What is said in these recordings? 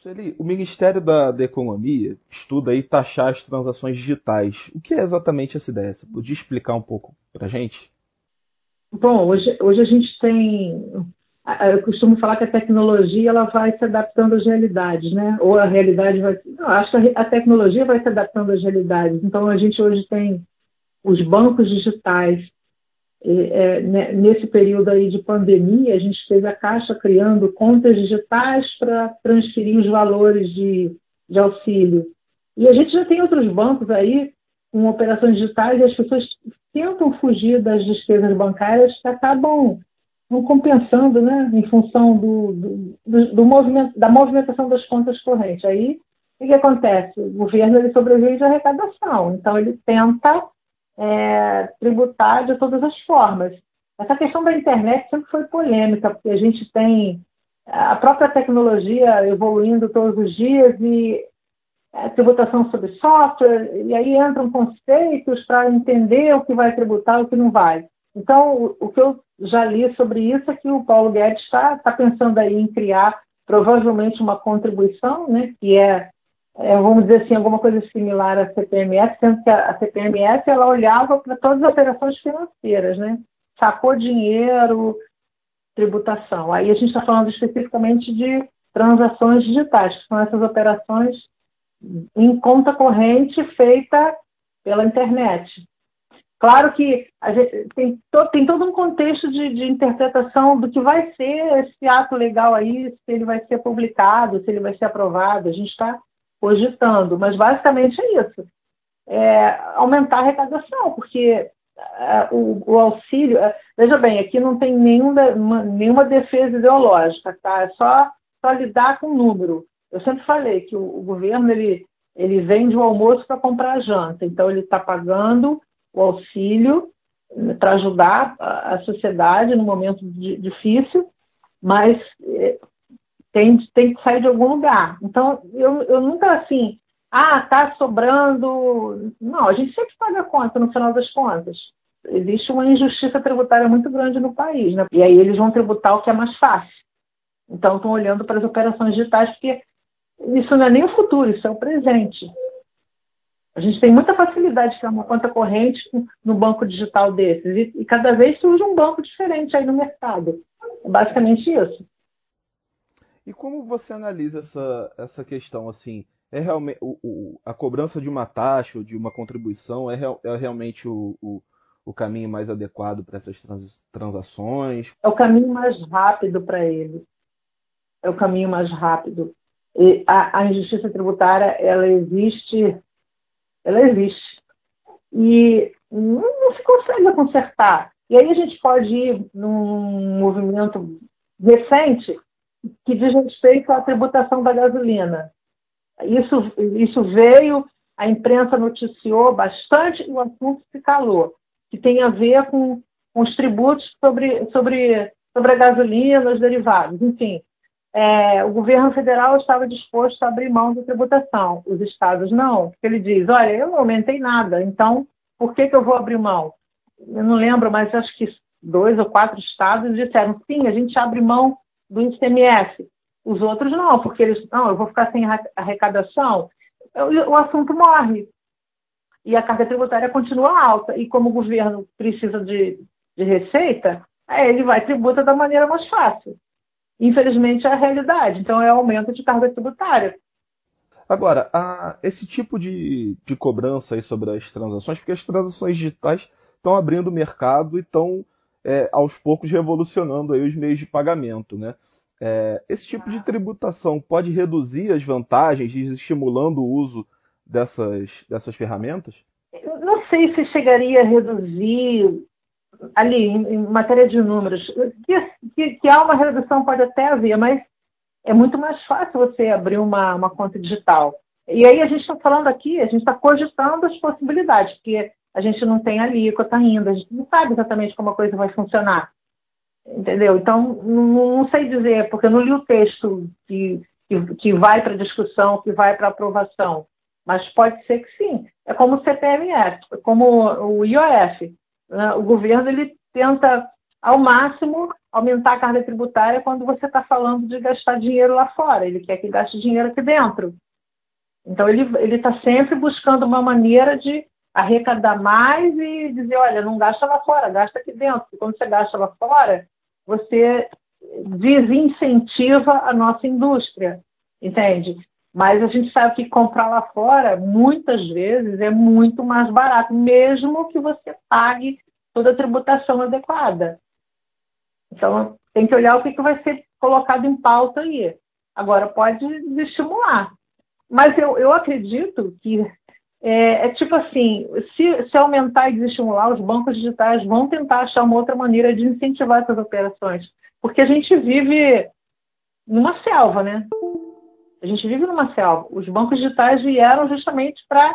Sueli, o Ministério da, da, Economia estuda aí taxar as transações digitais. O que é exatamente essa ideia? Você podia explicar um pouco para a gente? Bom, hoje, hoje a gente tem. Eu costumo falar que a tecnologia ela vai se adaptando às realidades, né? Ou a realidade vai. Não, acho que a tecnologia vai se adaptando às realidades. Então a gente hoje tem os bancos digitais é, né, nesse período aí de pandemia, a gente fez a Caixa criando contas digitais para transferir os valores de, de auxílio. E a gente já tem outros bancos aí com operações digitais e as pessoas tentam fugir das despesas bancárias que acabam não compensando, né, em função do, do, do, do movimento, da movimentação das contas correntes. Aí, o que acontece? O governo ele sobrevive de arrecadação, então ele tenta é, tributar de todas as formas. Essa questão da internet sempre foi polêmica, porque a gente tem a própria tecnologia evoluindo todos os dias e é, tributação sobre software, e aí entram conceitos para entender o que vai tributar e o que não vai. Então, o, o, que eu já li sobre isso é que o Paulo Guedes está tá pensando aí em criar provavelmente uma contribuição, né, que é é, vamos dizer assim, alguma coisa similar à CPMS, sendo que a, CPMS ela olhava para todas as operações financeiras, né? Sacou dinheiro, tributação. Aí a gente está falando especificamente de transações digitais, que são essas operações em conta corrente feita pela internet. Claro que tem, to, tem, todo um contexto de, de, interpretação do que vai ser esse ato legal aí, se ele vai ser publicado, se ele vai ser aprovado. A gente está cogitando, mas basicamente é isso. É aumentar a arrecadação, porque é, o, o, auxílio. É, veja bem, aqui não tem nenhuma, nenhuma defesa ideológica, tá? É só, só lidar com o número. Eu sempre falei que o, o governo ele, ele vende o almoço para comprar a janta, então ele está pagando o auxílio para ajudar a, a, sociedade no momento de, difícil, mas é, tem, tem que sair de algum lugar. Então, eu, eu nunca assim, ah, tá sobrando. Não, a gente sempre paga a conta no final das contas. Existe uma injustiça tributária muito grande no país, né? E aí eles vão tributar o que é mais fácil. Então, estão olhando para as operações digitais, porque isso não é nem o futuro, isso é o presente. A gente tem muita facilidade de criar uma conta corrente no banco digital desses, e, e cada vez surge um banco diferente aí no mercado. É basicamente isso. E como você analisa essa, essa questão assim? É realmente o, o, a cobrança de uma taxa ou de uma contribuição é, real, é realmente o, o, o, caminho mais adequado para essas trans, transações? É o caminho mais rápido para ele. É o caminho mais rápido. E a, a injustiça tributária ela existe, ela existe e não, não se consegue consertar. E aí a gente pode ir num movimento recente que diz respeito à tributação da gasolina. Isso, isso veio, a imprensa noticiou bastante e o assunto se calou, que tem a ver com, com os tributos sobre, sobre, sobre a gasolina, os derivados. Enfim, é, o governo federal estava disposto a abrir mão da tributação, os estados não, porque ele diz, olha, eu não aumentei nada, então por que, que eu vou abrir mão? Eu não lembro, mas acho que dois ou quatro estados disseram, sim, a gente abre mão do ICMS. Os outros não, porque eles, não, eu vou ficar sem arrecadação, o assunto morre. E a carga tributária continua alta. E como o governo precisa de, de receita, ele vai tributa da maneira mais fácil. Infelizmente é a realidade. Então é aumento de carga tributária. Agora, a, esse tipo de, de cobrança aí sobre as transações, porque as transações digitais estão abrindo o mercado e estão é, aos poucos revolucionando aí os meios de pagamento, né? É, esse tipo de tributação pode reduzir as vantagens, estimulando o uso dessas, dessas ferramentas? Eu não sei se chegaria a reduzir ali em, em matéria de números. Que, que, que, há uma redução pode até haver, mas é muito mais fácil você abrir uma, uma conta digital. E aí a gente está falando aqui, a gente está cogitando as possibilidades, porque a gente não tem alíquota ainda, a gente não sabe exatamente como a coisa vai funcionar. Entendeu? Então, não, não sei dizer, porque eu não li o texto que, que, que vai para discussão, que vai para aprovação. Mas pode ser que sim. É como o CPMF, como o IOF. Né? O governo ele tenta ao máximo, aumentar a carga tributária quando você está falando de gastar dinheiro lá fora. Ele quer que gaste dinheiro aqui dentro. Então, ele está sempre buscando uma maneira de arrecadar mais e dizer: olha, não gasta lá fora, gasta aqui dentro. E quando você gasta lá fora, você desincentiva a nossa indústria, entende? Mas a gente sabe que comprar lá fora, muitas vezes, é muito mais barato, mesmo que você pague toda a tributação adequada. Então, tem que olhar o que, que vai ser colocado em pauta aí. Agora, pode estimular. Mas eu, eu acredito que é, é, tipo assim, se, se aumentar e desestimular, os bancos digitais vão tentar achar uma outra maneira de incentivar essas operações. Porque a gente vive numa selva, né? A gente vive numa selva. Os bancos digitais vieram justamente para,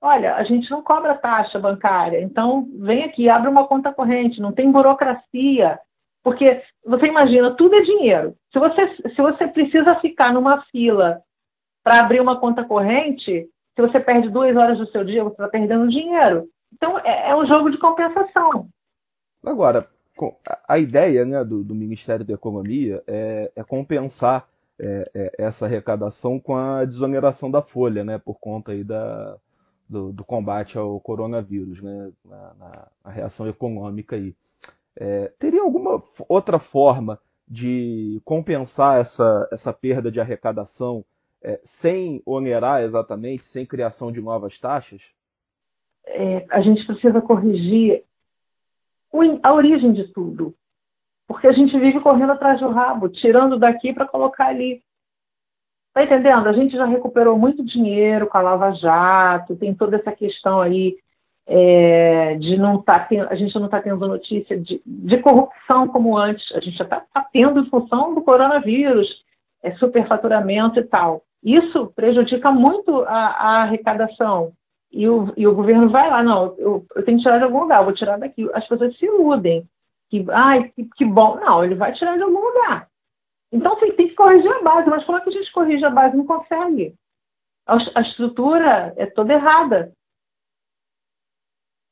olha, a gente não cobra taxa bancária, então vem aqui, abre uma conta corrente, não tem burocracia. Porque você imagina, tudo é dinheiro. Se você, se você precisa ficar numa fila para abrir uma conta corrente, se você perde duas horas do seu dia, você está perdendo dinheiro. Então, é, é, um jogo de compensação. Agora, a ideia né, do, do Ministério da Economia é, é compensar é, é, essa arrecadação com a desoneração da folha, né, por conta aí da, do, do combate ao coronavírus, né, na, na, na reação econômica aí. É, teria alguma outra forma de compensar essa, essa perda de arrecadação é, sem onerar exatamente, sem criação de novas taxas? É, a gente precisa corrigir a origem de tudo. Porque a gente vive correndo atrás do rabo, tirando daqui para colocar ali. Tá entendendo? A gente já recuperou muito dinheiro com a Lava Jato, tem toda essa questão aí é, de não tá a gente não está tendo notícia de, de, corrupção como antes, a gente já está tá tendo em função do coronavírus, é, superfaturamento e tal. Isso prejudica muito a, a arrecadação. E o, e o, governo vai lá, não, eu, eu, tenho que tirar de algum lugar, vou tirar daqui. As pessoas se iludem. Que, ai, que, que bom. Não, ele vai tirar de algum lugar. Então tem, tem que corrigir a base, mas como é que a gente corrige a base? Não consegue. A, a estrutura é toda errada.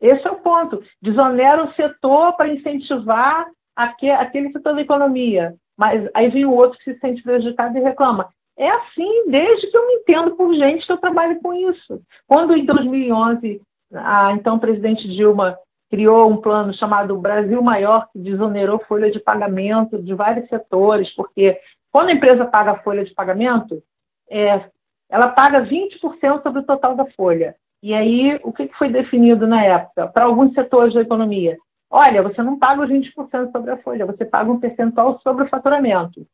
Esse é o ponto. Desonera o setor para incentivar aquele setor da economia. Mas aí vem o outro que se sente prejudicado e reclama. É assim desde que eu me entendo por gente que eu trabalho com isso. Quando em 2011 a então presidente Dilma criou um plano chamado Brasil Maior, que desonerou folha de pagamento de vários setores, porque quando a empresa paga a folha de pagamento, é, ela paga 20% sobre o total da folha. E aí, o que foi definido na época? Para alguns setores da economia, olha, você não paga os 20% sobre a folha, você paga um percentual sobre o faturamento.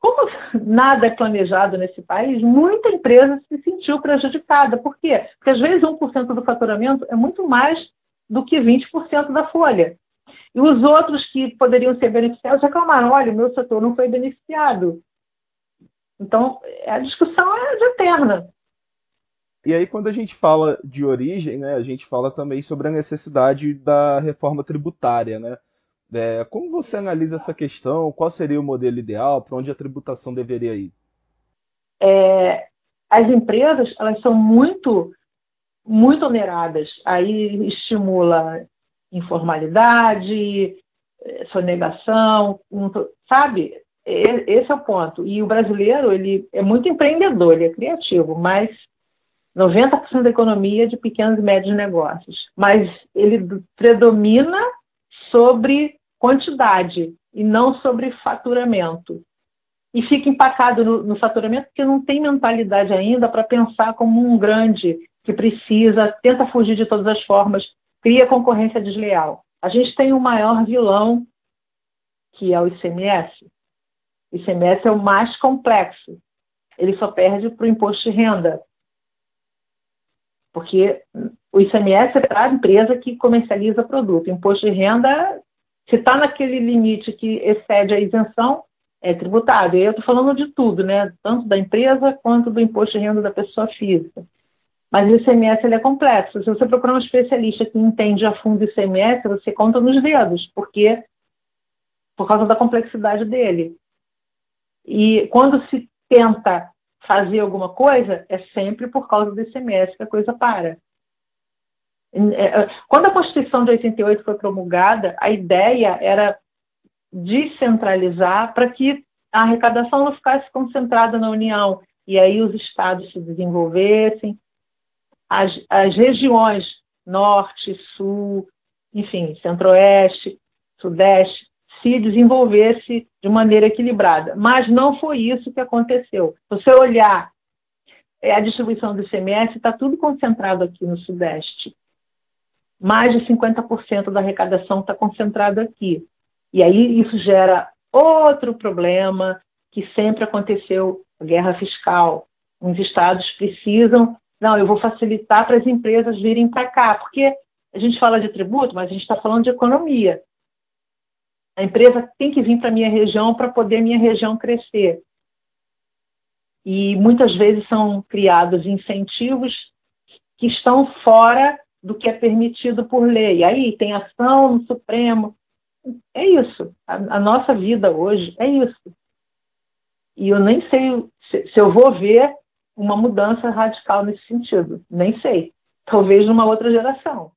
Como nada é planejado nesse país, muita empresa se sentiu prejudicada. Por quê? Porque às vezes 1% do faturamento é muito mais do que 20% da folha. E os outros que poderiam ser beneficiados reclamaram: olha, o meu setor não foi beneficiado. Então, a discussão é eterna. E aí, quando a gente fala de origem, né, a gente fala também sobre a necessidade da reforma tributária, né? É, como você analisa essa questão? Qual seria o modelo ideal? Para onde a tributação deveria ir? É, as empresas elas são muito muito oneradas. Aí estimula informalidade, sonegação, sabe? Esse é o ponto. E o brasileiro ele é muito empreendedor, ele é criativo, mas 90% da economia é de pequenos e médios negócios. Mas ele predomina sobre quantidade e não sobre faturamento. E fica empacado no, no faturamento porque não tem mentalidade ainda para pensar como um grande que precisa, tenta fugir de todas as formas, cria concorrência desleal. A gente tem o maior vilão, que é o ICMS. O ICMS é o mais complexo. Ele só perde para o imposto de renda. Porque o ICMS é para a empresa que comercializa produto. O imposto de renda se está naquele limite que excede a isenção, é tributado. E eu estou falando de tudo, né? Tanto da empresa quanto do imposto de renda da pessoa física. Mas o ICMS ele é complexo. Se você procurar um especialista que entende a fundo o ICMS, você conta nos dedos, porque por causa da complexidade dele. E quando se tenta fazer alguma coisa, é sempre por causa do ICMS que a coisa para. É, quando a Constituição de 88 foi promulgada, a ideia era descentralizar para que a arrecadação não ficasse concentrada na União e aí os estados se desenvolvessem, as, as regiões norte, sul, enfim, centro-oeste, sudeste, se desenvolvesse de maneira equilibrada. Mas não foi isso que aconteceu. Se você olhar é, a distribuição do ICMS, está tudo concentrado aqui no sudeste. Mais de 50% da arrecadação está concentrado aqui. E aí isso gera outro problema que sempre aconteceu, a guerra fiscal. Os estados precisam, não, eu vou facilitar para as empresas virem para cá, porque a gente fala de tributo, mas a gente está falando de economia. A empresa tem que vir para a minha região para poder minha região crescer. E muitas vezes são criados incentivos que estão fora do que é permitido por lei. Aí tem ação no Supremo. É isso. A, a nossa vida hoje é isso. E eu nem sei se, se eu vou ver uma mudança radical nesse sentido. Nem sei. Talvez numa outra geração.